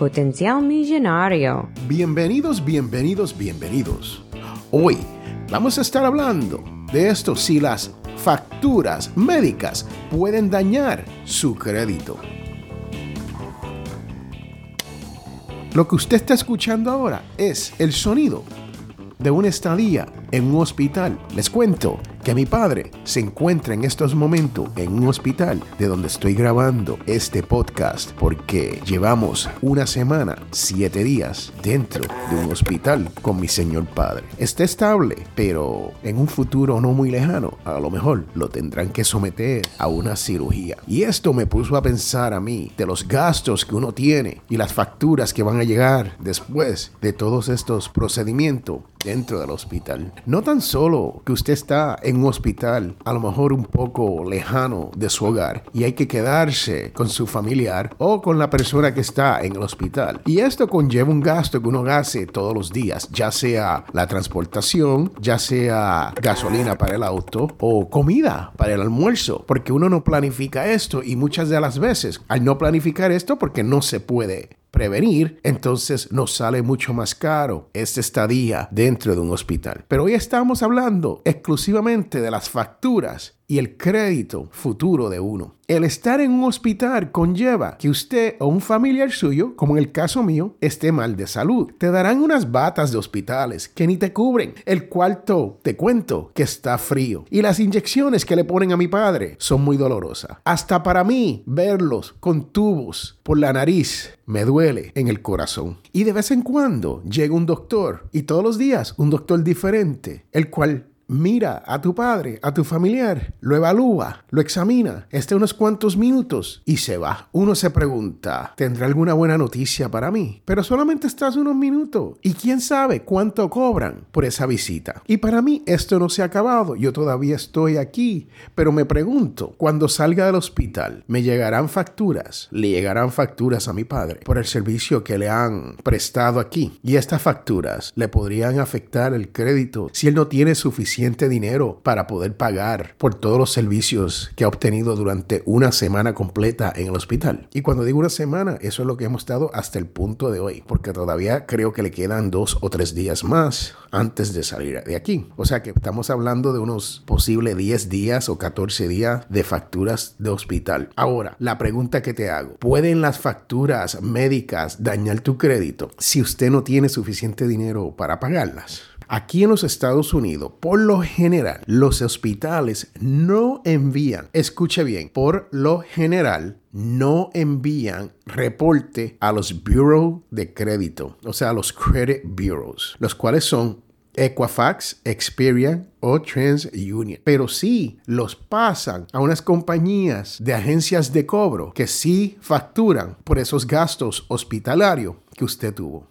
Potencial Millonario. Bienvenidos, bienvenidos, bienvenidos. Hoy vamos a estar hablando de esto si las facturas médicas pueden dañar su crédito. Lo que usted está escuchando ahora es el sonido de una estadía en un hospital. Les cuento que mi padre se encuentra en estos momentos en un hospital de donde estoy grabando este podcast porque llevamos una semana, siete días dentro de un hospital con mi señor padre. Está estable, pero en un futuro no muy lejano, a lo mejor lo tendrán que someter a una cirugía. Y esto me puso a pensar a mí de los gastos que uno tiene y las facturas que van a llegar después de todos estos procedimientos dentro del hospital. No tan solo que usted está en un hospital, a lo mejor un poco lejano de su hogar, y hay que quedarse con su familiar o con la persona que está en el hospital. Y esto conlleva un gasto que uno hace todos los días, ya sea la transportación, ya sea gasolina para el auto o comida para el almuerzo, porque uno no planifica esto y muchas de las veces al no planificar esto porque no se puede prevenir, entonces nos sale mucho más caro esta estadía dentro de un hospital. Pero hoy estamos hablando exclusivamente de las facturas y el crédito futuro de uno. El estar en un hospital conlleva que usted o un familiar suyo, como en el caso mío, esté mal de salud. Te darán unas batas de hospitales que ni te cubren. El cuarto, te cuento, que está frío. Y las inyecciones que le ponen a mi padre son muy dolorosas. Hasta para mí, verlos con tubos por la nariz me duele en el corazón. Y de vez en cuando llega un doctor, y todos los días un doctor diferente, el cual mira a tu padre, a tu familiar, lo evalúa, lo examina, esté unos cuantos minutos y se va. Uno se pregunta, ¿tendrá alguna buena noticia para mí? Pero solamente estás unos minutos y quién sabe cuánto cobran por esa visita. Y para mí esto no se ha acabado, yo todavía estoy aquí, pero me pregunto, cuando salga del hospital, ¿me llegarán facturas? ¿Le llegarán facturas a mi padre por el servicio que le han prestado aquí? Y estas facturas le podrían afectar el crédito si él no tiene suficiente dinero para poder pagar por todos los servicios que ha obtenido durante una semana completa en el hospital. Y cuando digo una semana, eso es lo que hemos estado hasta el punto de hoy, porque todavía creo que le quedan dos o tres días más antes de salir de aquí. O sea que estamos hablando de unos posibles 10 días o 14 días de facturas de hospital. Ahora, la pregunta que te hago, ¿pueden las facturas médicas dañar tu crédito si usted no tiene suficiente dinero para pagarlas? Aquí en los Estados Unidos, por lo general, los hospitales no envían, escuche bien, por lo general, no envían reporte a los Bureau de Crédito, o sea, a los Credit Bureaus, los cuales son Equifax, Experian o TransUnion. Pero sí los pasan a unas compañías de agencias de cobro que sí facturan por esos gastos hospitalarios que usted tuvo.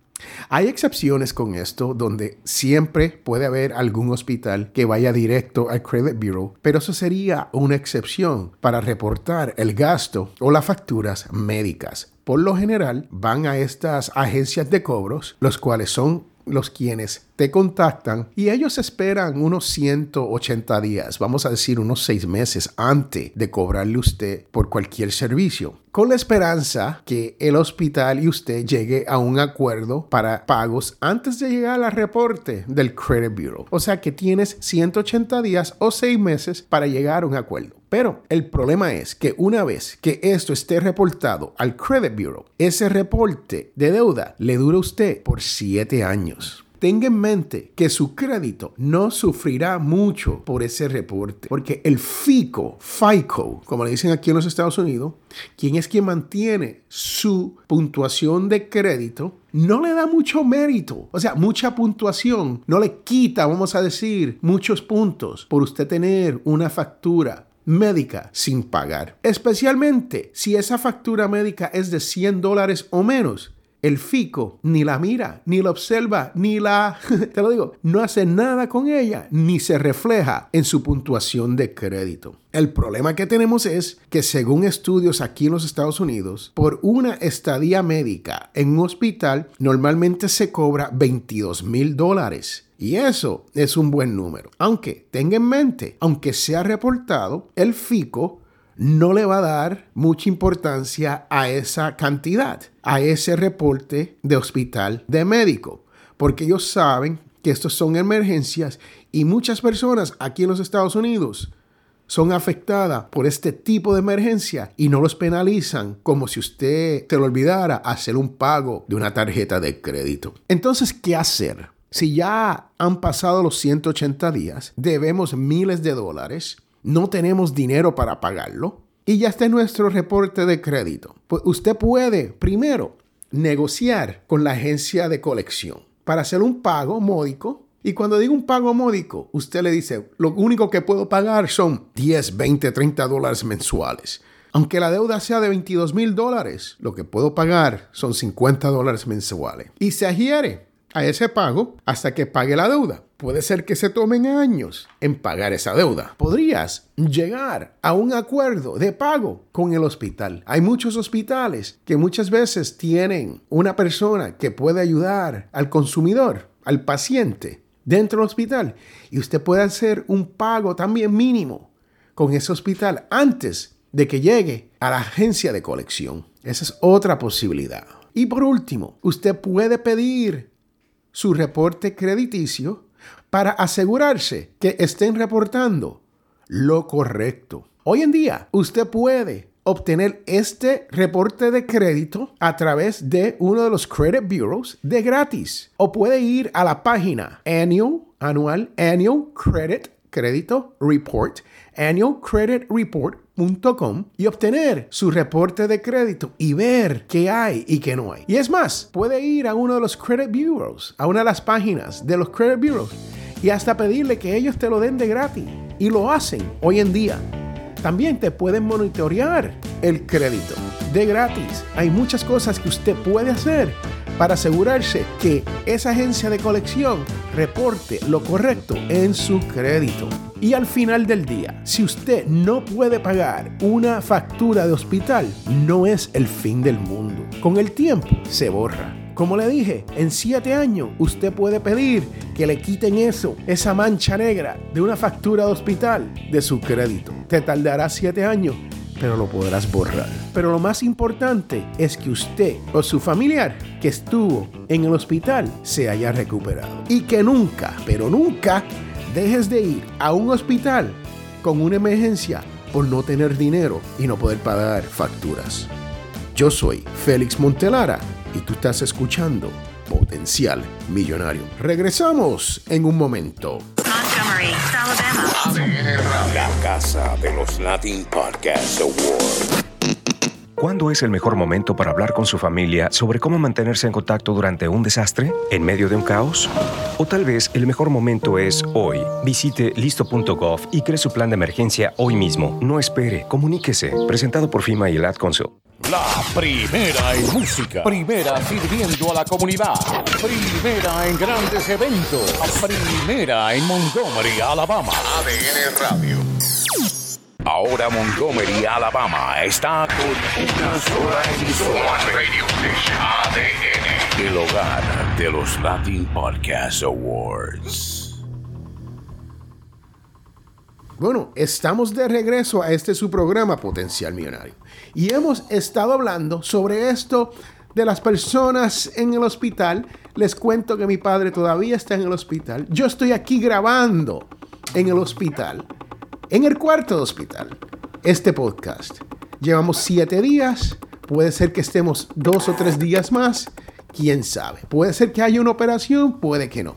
Hay excepciones con esto donde siempre puede haber algún hospital que vaya directo al Credit Bureau, pero eso sería una excepción para reportar el gasto o las facturas médicas. Por lo general van a estas agencias de cobros, los cuales son los quienes te contactan y ellos esperan unos 180 días, vamos a decir unos 6 meses antes de cobrarle usted por cualquier servicio, con la esperanza que el hospital y usted llegue a un acuerdo para pagos antes de llegar al reporte del Credit Bureau. O sea que tienes 180 días o 6 meses para llegar a un acuerdo. Pero el problema es que una vez que esto esté reportado al Credit Bureau, ese reporte de deuda le dura a usted por 7 años. Tenga en mente que su crédito no sufrirá mucho por ese reporte, porque el FICO, FICO, como le dicen aquí en los Estados Unidos, quien es quien mantiene su puntuación de crédito, no le da mucho mérito, o sea, mucha puntuación, no le quita, vamos a decir, muchos puntos por usted tener una factura médica sin pagar. Especialmente si esa factura médica es de 100 dólares o menos el FICO ni la mira, ni la observa, ni la, te lo digo, no hace nada con ella, ni se refleja en su puntuación de crédito. El problema que tenemos es que según estudios aquí en los Estados Unidos, por una estadía médica en un hospital normalmente se cobra 22 mil dólares. Y eso es un buen número. Aunque tenga en mente, aunque sea reportado, el FICO no le va a dar mucha importancia a esa cantidad, a ese reporte de hospital de médico, porque ellos saben que estos son emergencias y muchas personas aquí en los Estados Unidos son afectadas por este tipo de emergencia y no los penalizan como si usted te lo olvidara hacer un pago de una tarjeta de crédito. Entonces, ¿qué hacer? Si ya han pasado los 180 días, debemos miles de dólares, no tenemos dinero para pagarlo y ya está nuestro reporte de crédito. Pues usted puede primero negociar con la agencia de colección para hacer un pago módico. Y cuando digo un pago módico, usted le dice, lo único que puedo pagar son 10, 20, 30 dólares mensuales. Aunque la deuda sea de 22 mil dólares, lo que puedo pagar son 50 dólares mensuales. Y se adhiere a ese pago hasta que pague la deuda. Puede ser que se tomen años en pagar esa deuda. Podrías llegar a un acuerdo de pago con el hospital. Hay muchos hospitales que muchas veces tienen una persona que puede ayudar al consumidor, al paciente, dentro del hospital. Y usted puede hacer un pago también mínimo con ese hospital antes de que llegue a la agencia de colección. Esa es otra posibilidad. Y por último, usted puede pedir su reporte crediticio para asegurarse que estén reportando lo correcto. Hoy en día, usted puede obtener este reporte de crédito a través de uno de los credit bureaus de gratis o puede ir a la página annual anual annual credit crédito report y obtener su reporte de crédito y ver qué hay y qué no hay. Y es más, puede ir a uno de los credit bureaus, a una de las páginas de los credit bureaus y hasta pedirle que ellos te lo den de gratis. Y lo hacen hoy en día. También te pueden monitorear el crédito de gratis. Hay muchas cosas que usted puede hacer para asegurarse que esa agencia de colección reporte lo correcto en su crédito. Y al final del día, si usted no puede pagar una factura de hospital, no es el fin del mundo. Con el tiempo se borra. Como le dije, en siete años usted puede pedir que le quiten eso, esa mancha negra de una factura de hospital de su crédito. Te tardará siete años, pero lo podrás borrar. Pero lo más importante es que usted o su familiar que estuvo en el hospital se haya recuperado. Y que nunca, pero nunca, dejes de ir a un hospital con una emergencia por no tener dinero y no poder pagar facturas. Yo soy Félix Montelara y tú estás escuchando Potencial Millonario. Regresamos en un momento. La casa de los Latin Podcast Awards. ¿Cuándo es el mejor momento para hablar con su familia sobre cómo mantenerse en contacto durante un desastre? ¿En medio de un caos? O tal vez el mejor momento es hoy. Visite listo.gov y cree su plan de emergencia hoy mismo. No espere, comuníquese. Presentado por FIMA y el Ad Council. La primera en música, primera sirviendo a la comunidad, primera en grandes eventos, primera en Montgomery, Alabama. ADN Radio. Ahora Montgomery, Alabama está con una sola emisora. Radio ADN. El hogar de los Latin Podcast Awards. Bueno, estamos de regreso a este su programa Potencial Millonario. Y hemos estado hablando sobre esto de las personas en el hospital. Les cuento que mi padre todavía está en el hospital. Yo estoy aquí grabando en el hospital, en el cuarto de hospital, este podcast. Llevamos siete días. Puede ser que estemos dos o tres días más. Quién sabe. Puede ser que haya una operación, puede que no.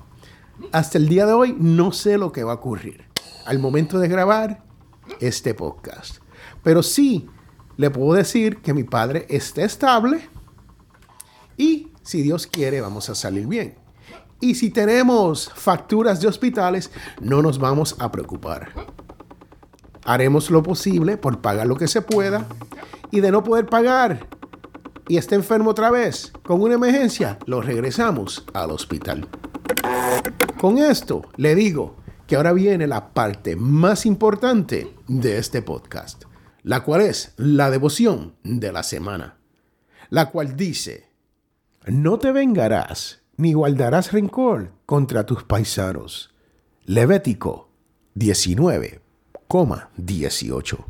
Hasta el día de hoy no sé lo que va a ocurrir al momento de grabar este podcast. Pero sí le puedo decir que mi padre está estable y si Dios quiere vamos a salir bien. Y si tenemos facturas de hospitales, no nos vamos a preocupar. Haremos lo posible por pagar lo que se pueda y de no poder pagar y está enfermo otra vez, con una emergencia, lo regresamos al hospital. Con esto le digo que ahora viene la parte más importante de este podcast, la cual es la devoción de la semana, la cual dice, no te vengarás ni guardarás rencor contra tus paisanos. Levético 19,18.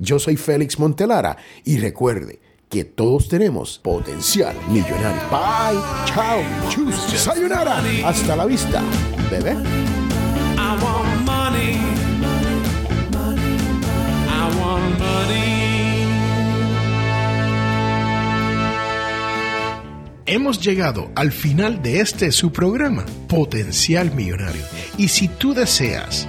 Yo soy Félix Montelara y recuerde que todos tenemos potencial millonario. Bye, chao, chus, sayonara. Hasta la vista, bebé. Hemos llegado al final de este su programa, Potencial Millonario. Y si tú deseas